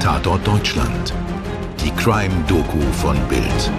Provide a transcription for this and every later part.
Tatort Deutschland. Die Crime-Doku von Bild.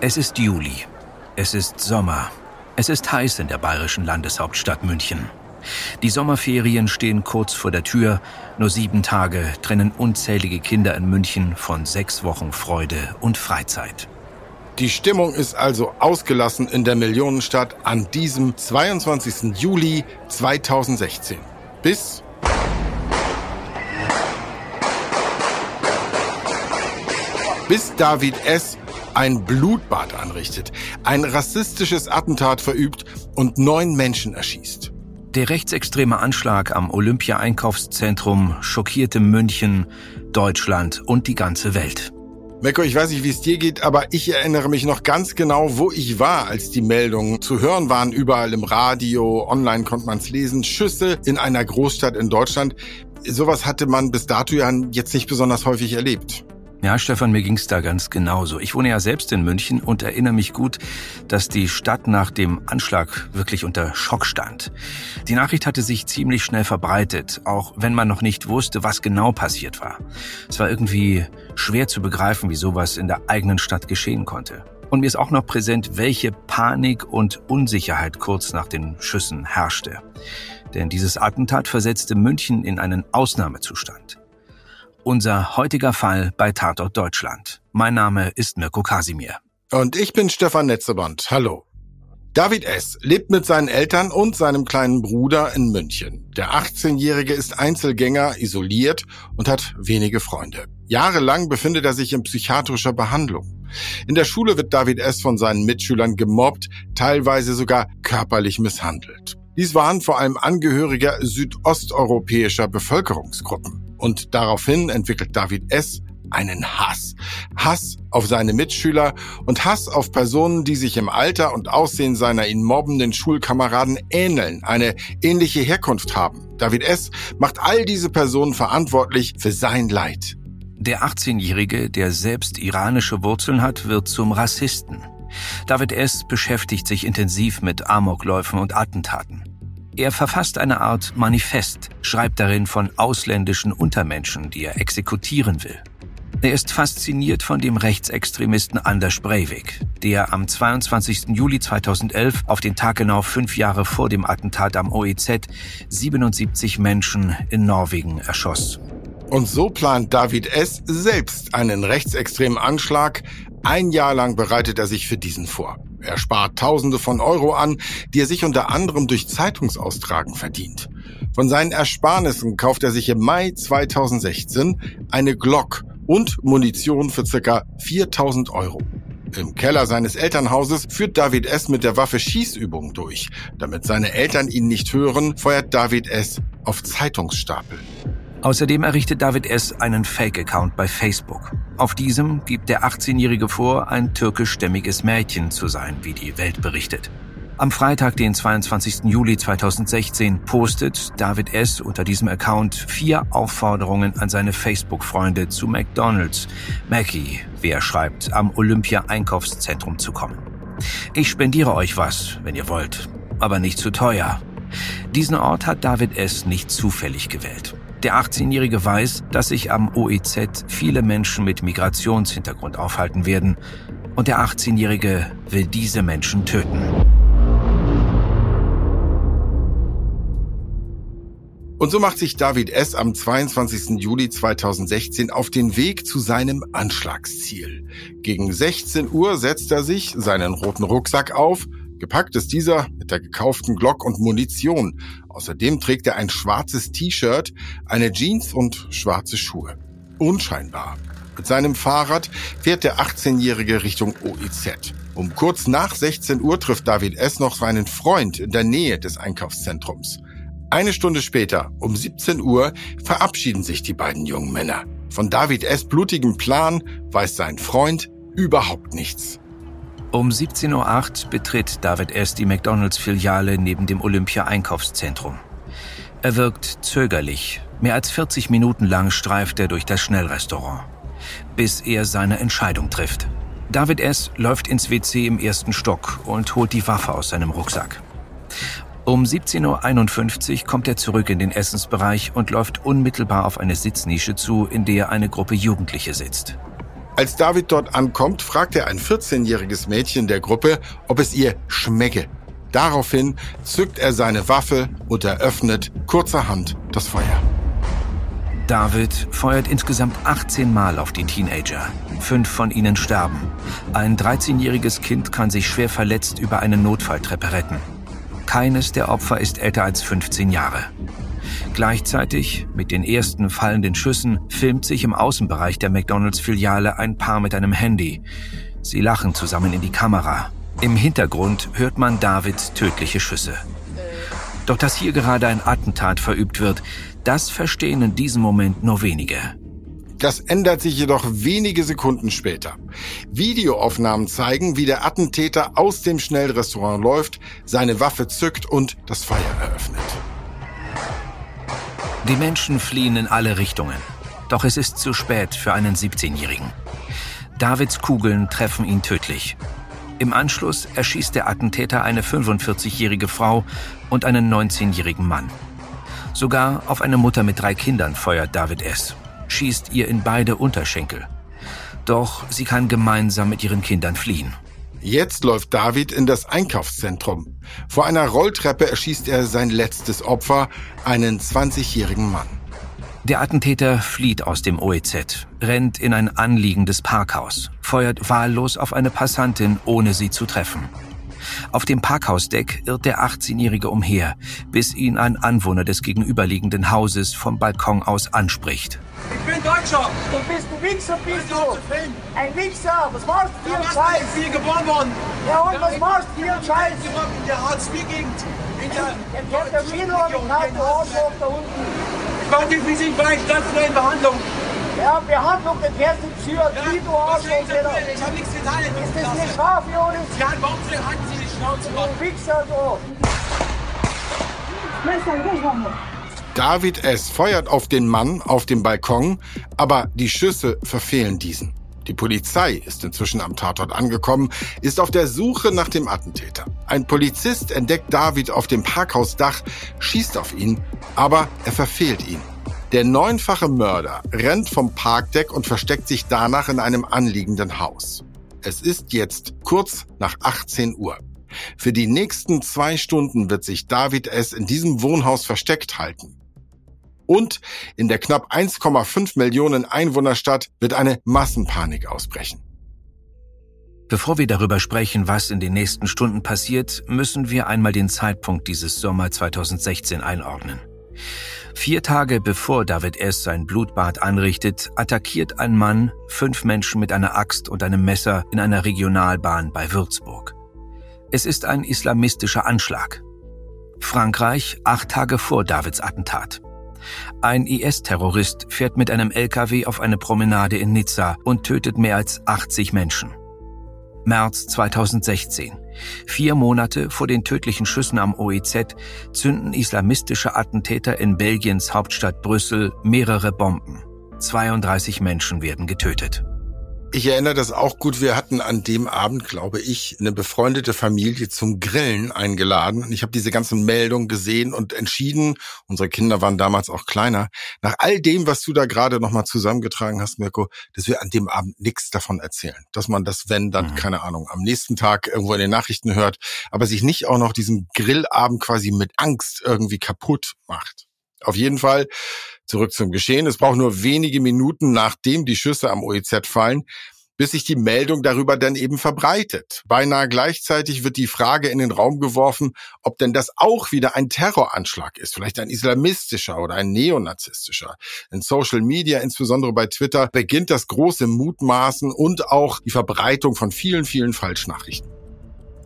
Es ist Juli. Es ist Sommer. Es ist heiß in der bayerischen Landeshauptstadt München. Die Sommerferien stehen kurz vor der Tür. Nur sieben Tage trennen unzählige Kinder in München von sechs Wochen Freude und Freizeit. Die Stimmung ist also ausgelassen in der Millionenstadt an diesem 22. Juli 2016. Bis bis David S. ein Blutbad anrichtet, ein rassistisches Attentat verübt und neun Menschen erschießt. Der rechtsextreme Anschlag am Olympia-Einkaufszentrum schockierte München, Deutschland und die ganze Welt. Mecko, ich weiß nicht, wie es dir geht, aber ich erinnere mich noch ganz genau, wo ich war, als die Meldungen zu hören waren. Überall im Radio, online konnte man es lesen. Schüsse in einer Großstadt in Deutschland. Sowas hatte man bis dato ja jetzt nicht besonders häufig erlebt. Ja, Stefan, mir ging's da ganz genauso. Ich wohne ja selbst in München und erinnere mich gut, dass die Stadt nach dem Anschlag wirklich unter Schock stand. Die Nachricht hatte sich ziemlich schnell verbreitet, auch wenn man noch nicht wusste, was genau passiert war. Es war irgendwie schwer zu begreifen, wie sowas in der eigenen Stadt geschehen konnte. Und mir ist auch noch präsent, welche Panik und Unsicherheit kurz nach den Schüssen herrschte. Denn dieses Attentat versetzte München in einen Ausnahmezustand. Unser heutiger Fall bei Tatort Deutschland. Mein Name ist Mirko Kasimir. Und ich bin Stefan Netzeband. Hallo. David S. lebt mit seinen Eltern und seinem kleinen Bruder in München. Der 18-Jährige ist Einzelgänger, isoliert und hat wenige Freunde. Jahrelang befindet er sich in psychiatrischer Behandlung. In der Schule wird David S. von seinen Mitschülern gemobbt, teilweise sogar körperlich misshandelt. Dies waren vor allem Angehörige südosteuropäischer Bevölkerungsgruppen. Und daraufhin entwickelt David S. einen Hass. Hass auf seine Mitschüler und Hass auf Personen, die sich im Alter und Aussehen seiner ihn mobbenden Schulkameraden ähneln, eine ähnliche Herkunft haben. David S. macht all diese Personen verantwortlich für sein Leid. Der 18-Jährige, der selbst iranische Wurzeln hat, wird zum Rassisten. David S. beschäftigt sich intensiv mit Amokläufen und Attentaten. Er verfasst eine Art Manifest, schreibt darin von ausländischen Untermenschen, die er exekutieren will. Er ist fasziniert von dem Rechtsextremisten Anders Breivik, der am 22. Juli 2011, auf den Tag genau fünf Jahre vor dem Attentat am OEZ, 77 Menschen in Norwegen erschoss. Und so plant David S. selbst einen rechtsextremen Anschlag. Ein Jahr lang bereitet er sich für diesen vor. Er spart Tausende von Euro an, die er sich unter anderem durch Zeitungsaustragen verdient. Von seinen Ersparnissen kauft er sich im Mai 2016 eine Glock und Munition für circa 4000 Euro. Im Keller seines Elternhauses führt David S. mit der Waffe Schießübungen durch. Damit seine Eltern ihn nicht hören, feuert David S. auf Zeitungsstapeln. Außerdem errichtet David S. einen Fake-Account bei Facebook. Auf diesem gibt der 18-Jährige vor, ein türkischstämmiges Mädchen zu sein, wie die Welt berichtet. Am Freitag, den 22. Juli 2016, postet David S. unter diesem Account vier Aufforderungen an seine Facebook-Freunde zu McDonald's, Mackie, wie er schreibt, am Olympia-Einkaufszentrum zu kommen. Ich spendiere euch was, wenn ihr wollt, aber nicht zu teuer. Diesen Ort hat David S. nicht zufällig gewählt. Der 18-Jährige weiß, dass sich am OEZ viele Menschen mit Migrationshintergrund aufhalten werden und der 18-Jährige will diese Menschen töten. Und so macht sich David S. am 22. Juli 2016 auf den Weg zu seinem Anschlagsziel. Gegen 16 Uhr setzt er sich seinen roten Rucksack auf Gepackt ist dieser mit der gekauften Glock und Munition. Außerdem trägt er ein schwarzes T-Shirt, eine Jeans und schwarze Schuhe. Unscheinbar. Mit seinem Fahrrad fährt der 18-Jährige Richtung OEZ. Um kurz nach 16 Uhr trifft David S. noch seinen Freund in der Nähe des Einkaufszentrums. Eine Stunde später, um 17 Uhr, verabschieden sich die beiden jungen Männer. Von David S. blutigem Plan weiß sein Freund überhaupt nichts. Um 17.08 Uhr betritt David S. die McDonalds-Filiale neben dem Olympia-Einkaufszentrum. Er wirkt zögerlich. Mehr als 40 Minuten lang streift er durch das Schnellrestaurant, bis er seine Entscheidung trifft. David S. läuft ins WC im ersten Stock und holt die Waffe aus seinem Rucksack. Um 17.51 Uhr kommt er zurück in den Essensbereich und läuft unmittelbar auf eine Sitznische zu, in der eine Gruppe Jugendliche sitzt. Als David dort ankommt, fragt er ein 14-jähriges Mädchen der Gruppe, ob es ihr schmecke. Daraufhin zückt er seine Waffe und eröffnet kurzerhand das Feuer. David feuert insgesamt 18 Mal auf die Teenager. Fünf von ihnen sterben. Ein 13-jähriges Kind kann sich schwer verletzt über eine Notfalltreppe retten. Keines der Opfer ist älter als 15 Jahre. Gleichzeitig, mit den ersten fallenden Schüssen, filmt sich im Außenbereich der McDonalds-Filiale ein Paar mit einem Handy. Sie lachen zusammen in die Kamera. Im Hintergrund hört man Davids tödliche Schüsse. Doch dass hier gerade ein Attentat verübt wird, das verstehen in diesem Moment nur wenige. Das ändert sich jedoch wenige Sekunden später. Videoaufnahmen zeigen, wie der Attentäter aus dem Schnellrestaurant läuft, seine Waffe zückt und das Feuer eröffnet. Die Menschen fliehen in alle Richtungen. Doch es ist zu spät für einen 17-Jährigen. Davids Kugeln treffen ihn tödlich. Im Anschluss erschießt der Attentäter eine 45-jährige Frau und einen 19-jährigen Mann. Sogar auf eine Mutter mit drei Kindern feuert David S schießt ihr in beide Unterschenkel. Doch sie kann gemeinsam mit ihren Kindern fliehen. Jetzt läuft David in das Einkaufszentrum. Vor einer Rolltreppe erschießt er sein letztes Opfer, einen 20-jährigen Mann. Der Attentäter flieht aus dem OEZ, rennt in ein anliegendes Parkhaus, feuert wahllos auf eine Passantin, ohne sie zu treffen. Auf dem Parkhausdeck irrt der 18-Jährige umher, bis ihn ein Anwohner des gegenüberliegenden Hauses vom Balkon aus anspricht. Ich bin Deutscher! Du bist ein Wichser, bist du! Ein Wichser! Was machst du hier im Scheiß? Ich bin hier geboren worden! Ja und was machst du hier im Scheiß? In der Hartz-IV-Gegend! Der kennt der der Arschloch da unten! Ich war definitiv bei stationären Behandlung! Ja, Behandlung, das fährst du Psychiatrie, du Arschloch! Ich hab nichts getan! Ist das eine Strafe, Jonas? Ja, warum halten Sie die Schnauze? Du Wichser, du! Messer, geh mal! David S. feuert auf den Mann auf dem Balkon, aber die Schüsse verfehlen diesen. Die Polizei ist inzwischen am Tatort angekommen, ist auf der Suche nach dem Attentäter. Ein Polizist entdeckt David auf dem Parkhausdach, schießt auf ihn, aber er verfehlt ihn. Der neunfache Mörder rennt vom Parkdeck und versteckt sich danach in einem anliegenden Haus. Es ist jetzt kurz nach 18 Uhr. Für die nächsten zwei Stunden wird sich David S. in diesem Wohnhaus versteckt halten. Und in der knapp 1,5 Millionen Einwohnerstadt wird eine Massenpanik ausbrechen. Bevor wir darüber sprechen, was in den nächsten Stunden passiert, müssen wir einmal den Zeitpunkt dieses Sommer 2016 einordnen. Vier Tage bevor David S. sein Blutbad anrichtet, attackiert ein Mann fünf Menschen mit einer Axt und einem Messer in einer Regionalbahn bei Würzburg. Es ist ein islamistischer Anschlag. Frankreich acht Tage vor Davids Attentat. Ein IS-Terrorist fährt mit einem LKW auf eine Promenade in Nizza und tötet mehr als 80 Menschen. März 2016. Vier Monate vor den tödlichen Schüssen am OEZ zünden islamistische Attentäter in Belgiens Hauptstadt Brüssel mehrere Bomben. 32 Menschen werden getötet. Ich erinnere das auch gut. Wir hatten an dem Abend, glaube ich, eine befreundete Familie zum Grillen eingeladen. Und ich habe diese ganzen Meldungen gesehen und entschieden, unsere Kinder waren damals auch kleiner, nach all dem, was du da gerade nochmal zusammengetragen hast, Mirko, dass wir an dem Abend nichts davon erzählen. Dass man das, wenn, dann, mhm. keine Ahnung, am nächsten Tag irgendwo in den Nachrichten hört, aber sich nicht auch noch diesen Grillabend quasi mit Angst irgendwie kaputt macht. Auf jeden Fall zurück zum Geschehen. Es braucht nur wenige Minuten, nachdem die Schüsse am OEZ fallen, bis sich die Meldung darüber dann eben verbreitet. Beinahe gleichzeitig wird die Frage in den Raum geworfen, ob denn das auch wieder ein Terroranschlag ist, vielleicht ein islamistischer oder ein neonazistischer. In Social Media, insbesondere bei Twitter, beginnt das große Mutmaßen und auch die Verbreitung von vielen, vielen Falschnachrichten.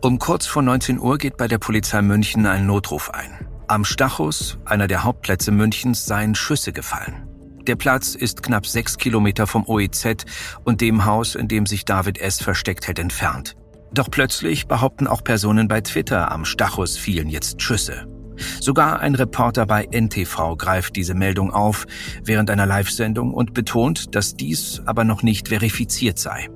Um kurz vor 19 Uhr geht bei der Polizei München ein Notruf ein. Am Stachus, einer der Hauptplätze Münchens, seien Schüsse gefallen. Der Platz ist knapp sechs Kilometer vom OEZ und dem Haus, in dem sich David S. versteckt hält, entfernt. Doch plötzlich behaupten auch Personen bei Twitter, am Stachus fielen jetzt Schüsse. Sogar ein Reporter bei NTV greift diese Meldung auf während einer Live-Sendung und betont, dass dies aber noch nicht verifiziert sei.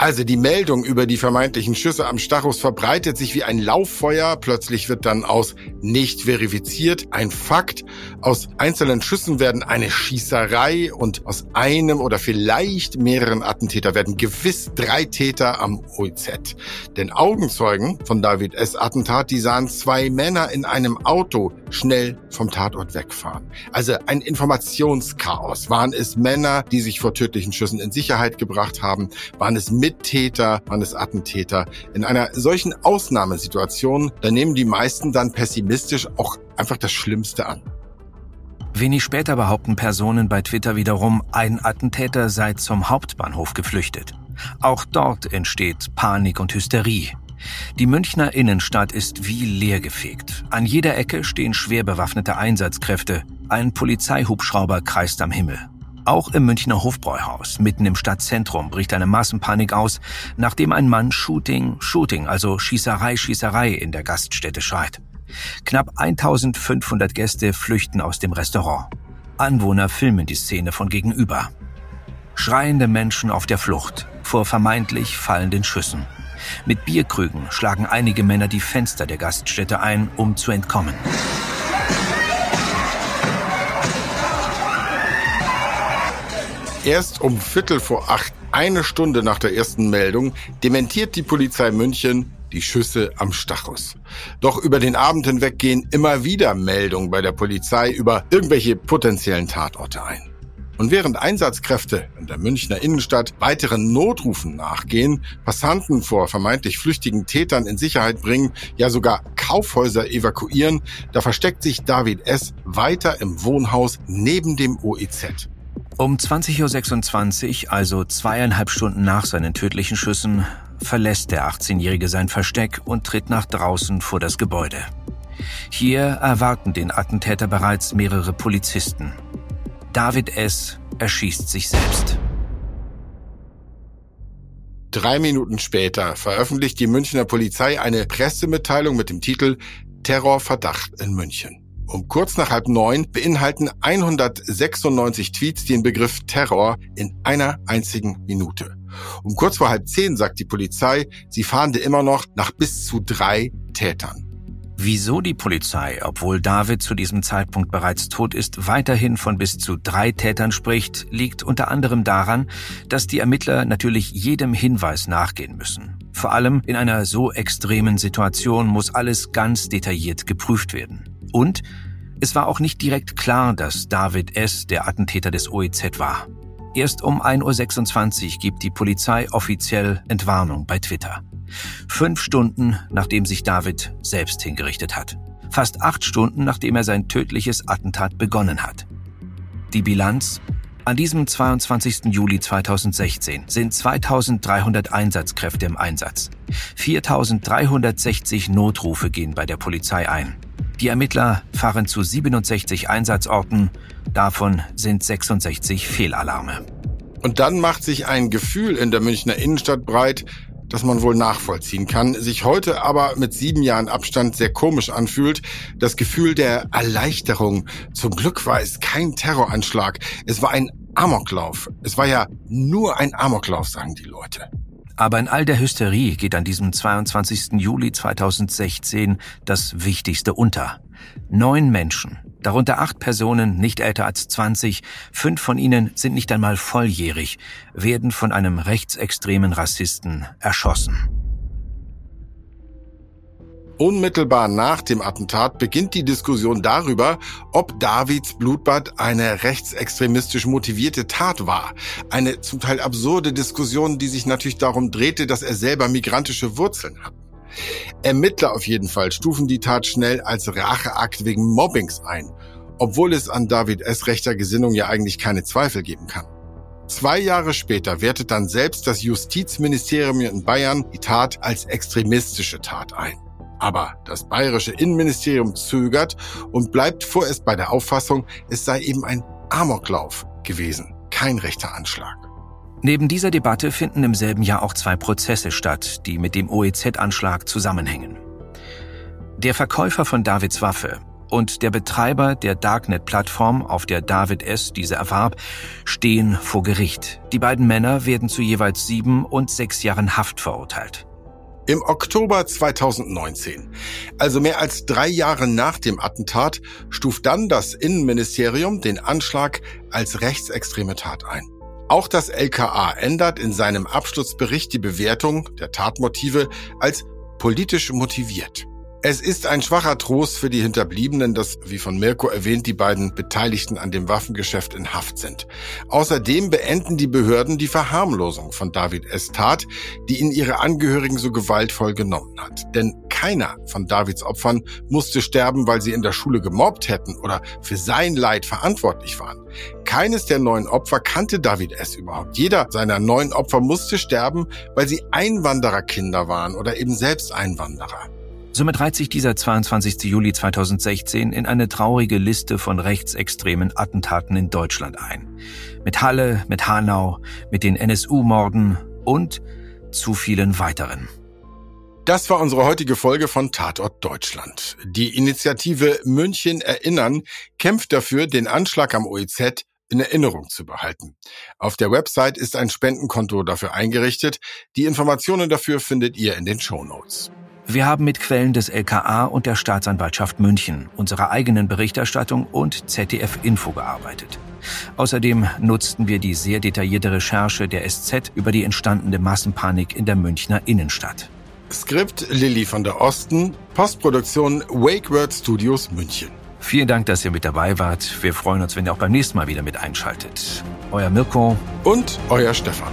Also die Meldung über die vermeintlichen Schüsse am Stachus verbreitet sich wie ein Lauffeuer. Plötzlich wird dann aus nicht verifiziert ein Fakt. Aus einzelnen Schüssen werden eine Schießerei und aus einem oder vielleicht mehreren Attentäter werden gewiss drei Täter am OIZ. Denn Augenzeugen von David S. Attentat, die sahen zwei Männer in einem Auto schnell vom Tatort wegfahren. Also ein Informationschaos. Waren es Männer, die sich vor tödlichen Schüssen in Sicherheit gebracht haben? Waren es Mittäter, waren es Attentäter. In einer solchen Ausnahmesituation, da nehmen die meisten dann pessimistisch auch einfach das Schlimmste an. Wenig später behaupten Personen bei Twitter wiederum, ein Attentäter sei zum Hauptbahnhof geflüchtet. Auch dort entsteht Panik und Hysterie. Die Münchner Innenstadt ist wie leergefegt. An jeder Ecke stehen schwer bewaffnete Einsatzkräfte. Ein Polizeihubschrauber kreist am Himmel. Auch im Münchner Hofbräuhaus, mitten im Stadtzentrum, bricht eine Massenpanik aus, nachdem ein Mann Shooting, Shooting, also Schießerei, Schießerei in der Gaststätte schreit. Knapp 1500 Gäste flüchten aus dem Restaurant. Anwohner filmen die Szene von gegenüber. Schreiende Menschen auf der Flucht vor vermeintlich fallenden Schüssen. Mit Bierkrügen schlagen einige Männer die Fenster der Gaststätte ein, um zu entkommen. Erst um Viertel vor acht, eine Stunde nach der ersten Meldung, dementiert die Polizei München die Schüsse am Stachus. Doch über den Abend hinweg gehen immer wieder Meldungen bei der Polizei über irgendwelche potenziellen Tatorte ein. Und während Einsatzkräfte in der Münchner Innenstadt weiteren Notrufen nachgehen, Passanten vor vermeintlich flüchtigen Tätern in Sicherheit bringen, ja sogar Kaufhäuser evakuieren, da versteckt sich David S. weiter im Wohnhaus neben dem OEZ. Um 20.26 Uhr, also zweieinhalb Stunden nach seinen tödlichen Schüssen, verlässt der 18-Jährige sein Versteck und tritt nach draußen vor das Gebäude. Hier erwarten den Attentäter bereits mehrere Polizisten. David S. erschießt sich selbst. Drei Minuten später veröffentlicht die Münchner Polizei eine Pressemitteilung mit dem Titel Terrorverdacht in München. Um kurz nach halb neun beinhalten 196 Tweets den Begriff Terror in einer einzigen Minute. Um kurz vor halb zehn sagt die Polizei, sie fahnde immer noch nach bis zu drei Tätern. Wieso die Polizei, obwohl David zu diesem Zeitpunkt bereits tot ist, weiterhin von bis zu drei Tätern spricht, liegt unter anderem daran, dass die Ermittler natürlich jedem Hinweis nachgehen müssen. Vor allem in einer so extremen Situation muss alles ganz detailliert geprüft werden. Und es war auch nicht direkt klar, dass David S. der Attentäter des OEZ war. Erst um 1.26 Uhr gibt die Polizei offiziell Entwarnung bei Twitter. Fünf Stunden, nachdem sich David selbst hingerichtet hat. Fast acht Stunden, nachdem er sein tödliches Attentat begonnen hat. Die Bilanz? An diesem 22. Juli 2016 sind 2300 Einsatzkräfte im Einsatz. 4360 Notrufe gehen bei der Polizei ein. Die Ermittler fahren zu 67 Einsatzorten, davon sind 66 Fehlalarme. Und dann macht sich ein Gefühl in der Münchner Innenstadt breit, das man wohl nachvollziehen kann, sich heute aber mit sieben Jahren Abstand sehr komisch anfühlt. Das Gefühl der Erleichterung. Zum Glück war es kein Terroranschlag. Es war ein Amoklauf. Es war ja nur ein Amoklauf, sagen die Leute. Aber in all der Hysterie geht an diesem 22. Juli 2016 das Wichtigste unter. Neun Menschen, darunter acht Personen nicht älter als 20, fünf von ihnen sind nicht einmal volljährig, werden von einem rechtsextremen Rassisten erschossen. Unmittelbar nach dem Attentat beginnt die Diskussion darüber, ob Davids Blutbad eine rechtsextremistisch motivierte Tat war. Eine zum Teil absurde Diskussion, die sich natürlich darum drehte, dass er selber migrantische Wurzeln hat. Ermittler auf jeden Fall stufen die Tat schnell als Racheakt wegen Mobbings ein, obwohl es an David S. rechter Gesinnung ja eigentlich keine Zweifel geben kann. Zwei Jahre später wertet dann selbst das Justizministerium in Bayern die Tat als extremistische Tat ein. Aber das bayerische Innenministerium zögert und bleibt vorerst bei der Auffassung, es sei eben ein Amoklauf gewesen, kein rechter Anschlag. Neben dieser Debatte finden im selben Jahr auch zwei Prozesse statt, die mit dem OEZ-Anschlag zusammenhängen. Der Verkäufer von Davids Waffe, und der Betreiber der Darknet-Plattform, auf der David S. diese erwarb, stehen vor Gericht. Die beiden Männer werden zu jeweils sieben und sechs Jahren Haft verurteilt. Im Oktober 2019, also mehr als drei Jahre nach dem Attentat, stuft dann das Innenministerium den Anschlag als rechtsextreme Tat ein. Auch das LKA ändert in seinem Abschlussbericht die Bewertung der Tatmotive als politisch motiviert. Es ist ein schwacher Trost für die Hinterbliebenen, dass, wie von Mirko erwähnt, die beiden Beteiligten an dem Waffengeschäft in Haft sind. Außerdem beenden die Behörden die Verharmlosung von David S. Tat, die ihn ihre Angehörigen so gewaltvoll genommen hat. Denn keiner von Davids Opfern musste sterben, weil sie in der Schule gemobbt hätten oder für sein Leid verantwortlich waren. Keines der neun Opfer kannte David S. überhaupt. Jeder seiner neun Opfer musste sterben, weil sie Einwandererkinder waren oder eben selbst Einwanderer. Somit reiht sich dieser 22. Juli 2016 in eine traurige Liste von rechtsextremen Attentaten in Deutschland ein. Mit Halle, mit Hanau, mit den NSU-Morden und zu vielen weiteren. Das war unsere heutige Folge von Tatort Deutschland. Die Initiative München Erinnern kämpft dafür, den Anschlag am OEZ in Erinnerung zu behalten. Auf der Website ist ein Spendenkonto dafür eingerichtet. Die Informationen dafür findet ihr in den Show Notes. Wir haben mit Quellen des LKA und der Staatsanwaltschaft München, unserer eigenen Berichterstattung und ZDF Info gearbeitet. Außerdem nutzten wir die sehr detaillierte Recherche der SZ über die entstandene Massenpanik in der Münchner Innenstadt. Skript Lilly von der Osten, Postproduktion Wake Word Studios München. Vielen Dank, dass ihr mit dabei wart. Wir freuen uns, wenn ihr auch beim nächsten Mal wieder mit einschaltet. Euer Mirko und euer Stefan.